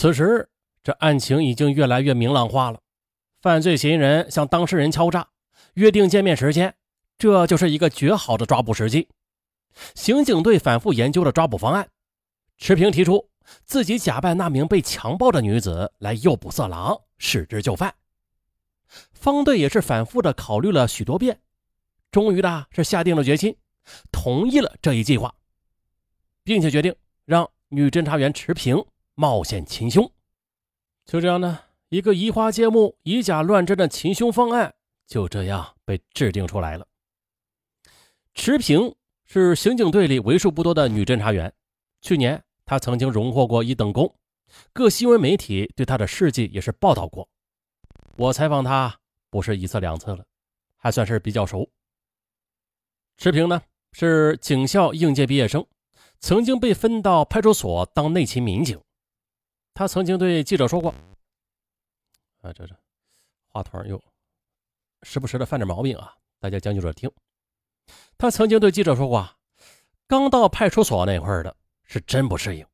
此时，这案情已经越来越明朗化了。犯罪嫌疑人向当事人敲诈，约定见面时间，这就是一个绝好的抓捕时机。刑警队反复研究了抓捕方案。池平提出自己假扮那名被强暴的女子来诱捕色狼，使之就范。方队也是反复的考虑了许多遍，终于的是下定了决心，同意了这一计划，并且决定让女侦查员池平冒险擒凶。就这样呢。一个移花接木、以假乱真的擒凶方案就这样被制定出来了。池平是刑警队里为数不多的女侦查员，去年她曾经荣获过一等功，各新闻媒体对她的事迹也是报道过。我采访她不是一次两次了，还算是比较熟。池平呢是警校应届毕业生，曾经被分到派出所当内勤民警。他曾经对记者说过。啊，这这话筒又时不时的犯点毛病啊，大家将就着听。他曾经对记者说过，刚到派出所那会儿的是真不适应。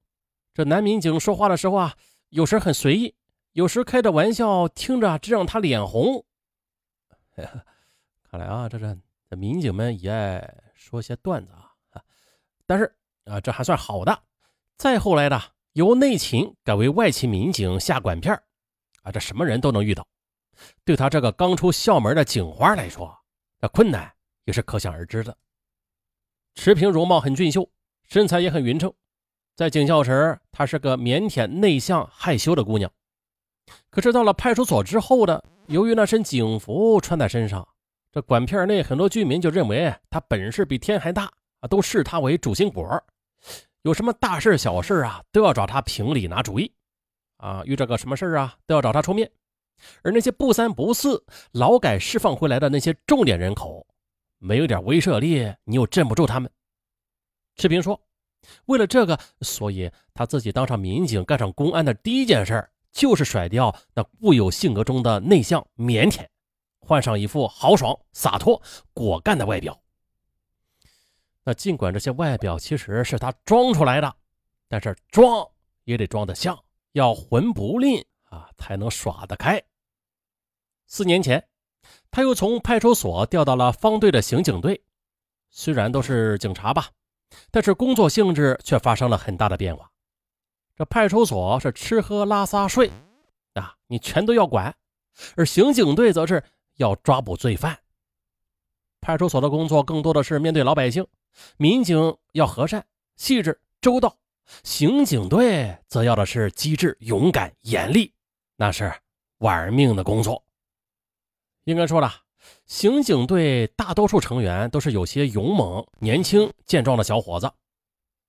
这男民警说话的时候啊，有时很随意，有时开着玩笑，听着真让他脸红。看来啊，这这这民警们也爱说些段子啊。但是啊，这还算好的。再后来的，由内勤改为外勤民警下管片啊，这什么人都能遇到，对他这个刚出校门的警花来说，那困难也是可想而知的。池平容貌很俊秀，身材也很匀称，在警校时，她是个腼腆、内向、害羞的姑娘。可是到了派出所之后的，由于那身警服穿在身上，这管片内很多居民就认为她本事比天还大啊，都视她为主心骨，有什么大事小事啊，都要找他评理拿主意。啊，遇着个什么事啊，都要找他出面。而那些不三不四、劳改释放回来的那些重点人口，没有点威慑力，你又镇不住他们。赤平说：“为了这个，所以他自己当上民警、干上公安的第一件事，就是甩掉那固有性格中的内向、腼腆，换上一副豪爽、洒脱、果敢的外表。那尽管这些外表其实是他装出来的，但是装也得装得像。”要魂不吝啊，才能耍得开。四年前，他又从派出所调到了方队的刑警队，虽然都是警察吧，但是工作性质却发生了很大的变化。这派出所是吃喝拉撒睡啊，你全都要管；而刑警队则是要抓捕罪犯。派出所的工作更多的是面对老百姓，民警要和善、细致、周到。刑警队则要的是机智、勇敢、严厉，那是玩命的工作。应该说了，刑警队大多数成员都是有些勇猛、年轻、健壮的小伙子，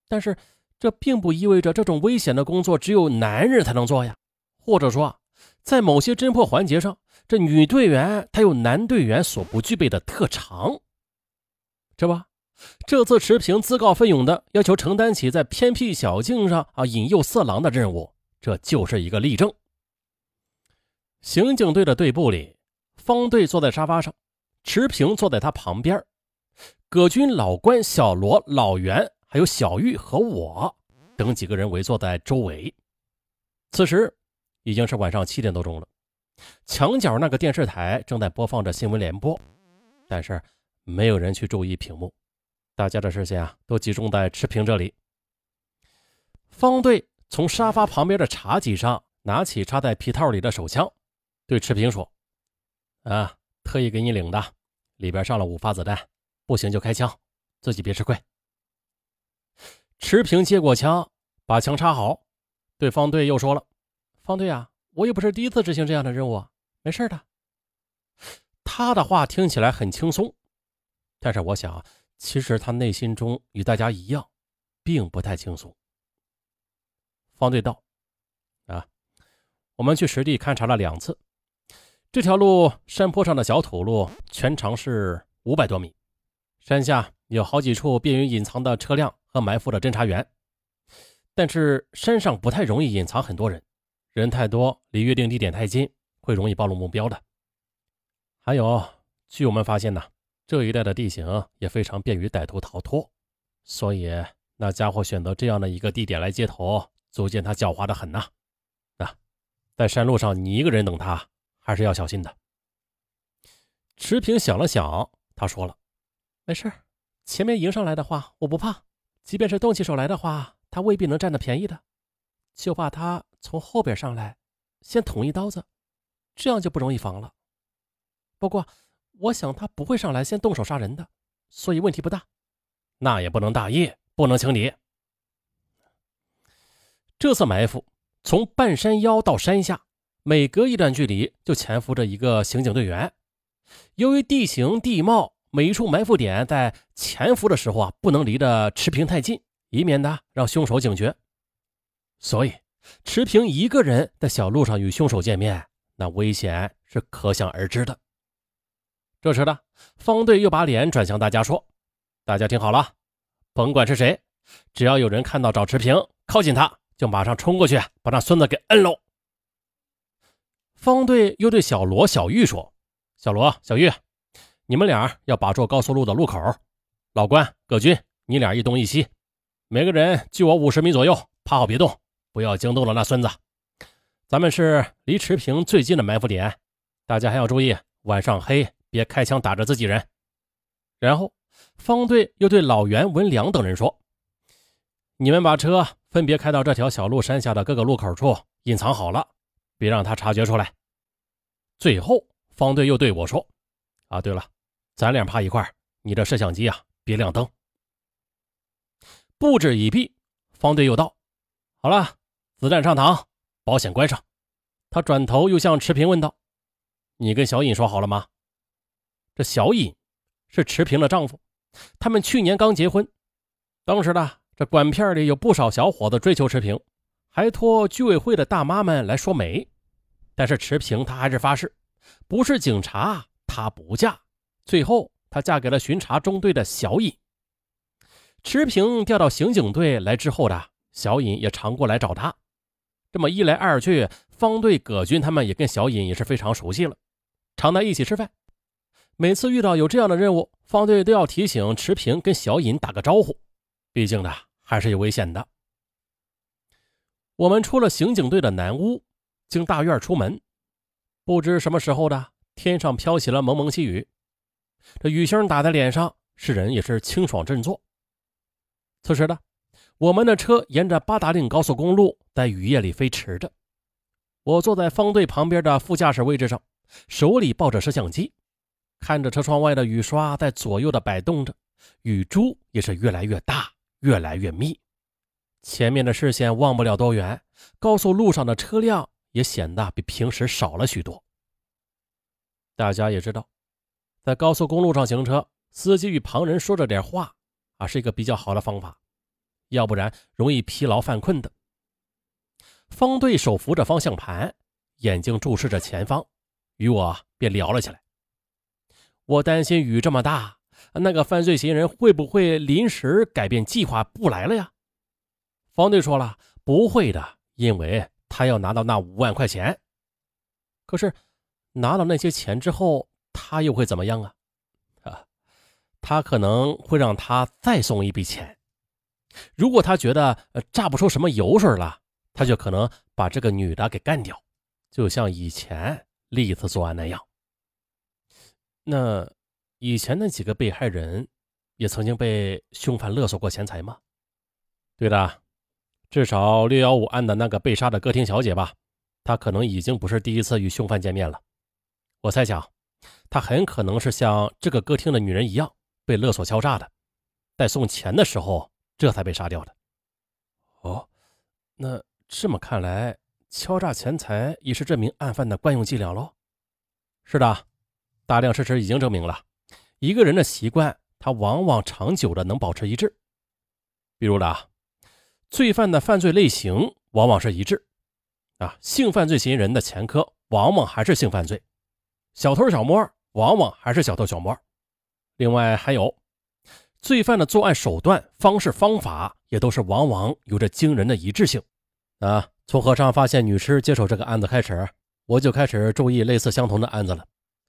但是这并不意味着这种危险的工作只有男人才能做呀。或者说，在某些侦破环节上，这女队员她有男队员所不具备的特长，这不。这次持平自告奋勇的要求承担起在偏僻小径上啊引诱色狼的任务，这就是一个例证。刑警队的队部里，方队坐在沙发上，持平坐在他旁边，葛军、老关、小罗、老袁，还有小玉和我等几个人围坐在周围。此时已经是晚上七点多钟了，墙角那个电视台正在播放着新闻联播，但是没有人去注意屏幕。大家的视线啊，都集中在池平这里。方队从沙发旁边的茶几上拿起插在皮套里的手枪，对池平说：“啊，特意给你领的，里边上了五发子弹，不行就开枪，自己别吃亏。”池平接过枪，把枪插好，对方队又说了：“方队啊，我也不是第一次执行这样的任务，没事的。”他的话听起来很轻松，但是我想。其实他内心中与大家一样，并不太轻松。方队道：“啊，我们去实地勘察了两次，这条路山坡上的小土路，全长是五百多米，山下有好几处便于隐藏的车辆和埋伏的侦查员，但是山上不太容易隐藏很多人，人太多，离约定地点太近，会容易暴露目标的。还有，据我们发现呢。”这一带的地形也非常便于歹徒逃脱，所以那家伙选择这样的一个地点来接头，足见他狡猾的很呐。啊在山路上你一个人等他，还是要小心的。池平想了想，他说了：“没事，前面迎上来的话，我不怕；即便是动起手来的话，他未必能占得便宜的。就怕他从后边上来，先捅一刀子，这样就不容易防了。不过，我想他不会上来先动手杀人的，所以问题不大。那也不能大意，不能轻敌。这次埋伏。”从半山腰到山下，每隔一段距离就潜伏着一个刑警队员。由于地形地貌，每一处埋伏点在潜伏的时候啊，不能离得池平太近，以免呢让凶手警觉。所以，池平一个人在小路上与凶手见面，那危险是可想而知的。这时呢，方队又把脸转向大家说：“大家听好了，甭管是谁，只要有人看到找池平，靠近他。”就马上冲过去，把那孙子给摁喽。方队又对小罗、小玉说：“小罗、小玉，你们俩要把住高速路的路口。老关、葛军，你俩一东一西，每个人距我五十米左右，趴好别动，不要惊动了那孙子。咱们是离池平最近的埋伏点，大家还要注意，晚上黑别开枪打着自己人。”然后，方队又对老袁、文良等人说：“你们把车。”分别开到这条小路山下的各个路口处隐藏好了，别让他察觉出来。最后，方队又对我说：“啊，对了，咱俩趴一块你这摄像机啊，别亮灯。”布置已毕，方队又道：“好了，子弹上膛，保险关上。”他转头又向池平问道：“你跟小尹说好了吗？”这小尹是池平的丈夫，他们去年刚结婚，当时呢。这管片里有不少小伙子追求池平，还托居委会的大妈们来说媒。但是池平她还是发誓，不是警察她不嫁。最后她嫁给了巡查中队的小尹。池平调到刑警队来之后的小尹也常过来找他。这么一来二去，方队葛军他们也跟小尹也是非常熟悉了，常在一起吃饭。每次遇到有这样的任务，方队都要提醒池平跟小尹打个招呼，毕竟呢。还是有危险的。我们出了刑警队的南屋，经大院出门，不知什么时候的，天上飘起了蒙蒙细雨，这雨星打在脸上，使人也是清爽振作。此时的我们的车沿着八达岭高速公路在雨夜里飞驰着，我坐在方队旁边的副驾驶位置上，手里抱着摄像机，看着车窗外的雨刷在左右的摆动着，雨珠也是越来越大。越来越密，前面的视线望不了多远，高速路上的车辆也显得比平时少了许多。大家也知道，在高速公路上行车，司机与旁人说着点话啊，是一个比较好的方法，要不然容易疲劳犯困的。方队手扶着方向盘，眼睛注视着前方，与我便聊了起来。我担心雨这么大。那个犯罪嫌疑人会不会临时改变计划不来了呀？方队说了，不会的，因为他要拿到那五万块钱。可是拿到那些钱之后，他又会怎么样啊？啊，他可能会让他再送一笔钱。如果他觉得榨不出什么油水了，他就可能把这个女的给干掉，就像以前历次作案那样。那。以前那几个被害人，也曾经被凶犯勒索过钱财吗？对的，至少六幺五案的那个被杀的歌厅小姐吧，她可能已经不是第一次与凶犯见面了。我猜想，她很可能是像这个歌厅的女人一样，被勒索敲诈的，在送钱的时候，这才被杀掉的。哦，那这么看来，敲诈钱财也是这名案犯的惯用伎俩喽？是的，大量事实已经证明了。一个人的习惯，他往往长久的能保持一致。比如呢，罪犯的犯罪类型往往是一致，啊，性犯罪嫌疑人的前科往往还是性犯罪，小偷小摸往往还是小偷小摸。另外还有，罪犯的作案手段、方式、方法也都是往往有着惊人的一致性。啊，从和尚发现女尸接手这个案子开始，我就开始注意类似相同的案子了。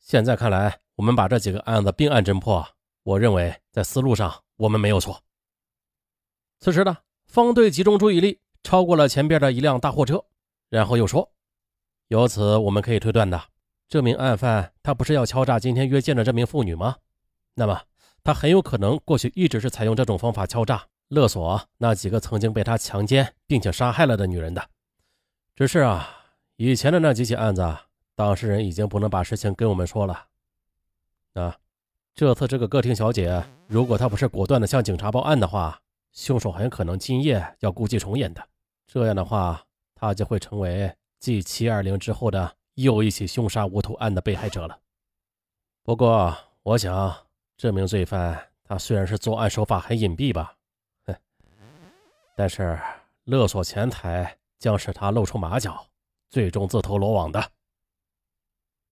现在看来。我们把这几个案子并案侦破，我认为在思路上我们没有错。此时呢，方队集中注意力，超过了前边的一辆大货车，然后又说：“由此我们可以推断的，这名案犯他不是要敲诈今天约见的这名妇女吗？那么他很有可能过去一直是采用这种方法敲诈勒索那几个曾经被他强奸并且杀害了的女人的。只是啊，以前的那几起案子，当事人已经不能把事情跟我们说了。啊，这次这个歌厅小姐，如果她不是果断的向警察报案的话，凶手很可能今夜要故伎重演的。这样的话，她就会成为。继七二零之后的又一起凶杀无头案的被害者了。不过，我想这名罪犯他虽然是作案手法很隐蔽吧，哼，但是勒索钱财将使他露出马脚，最终自投罗网的。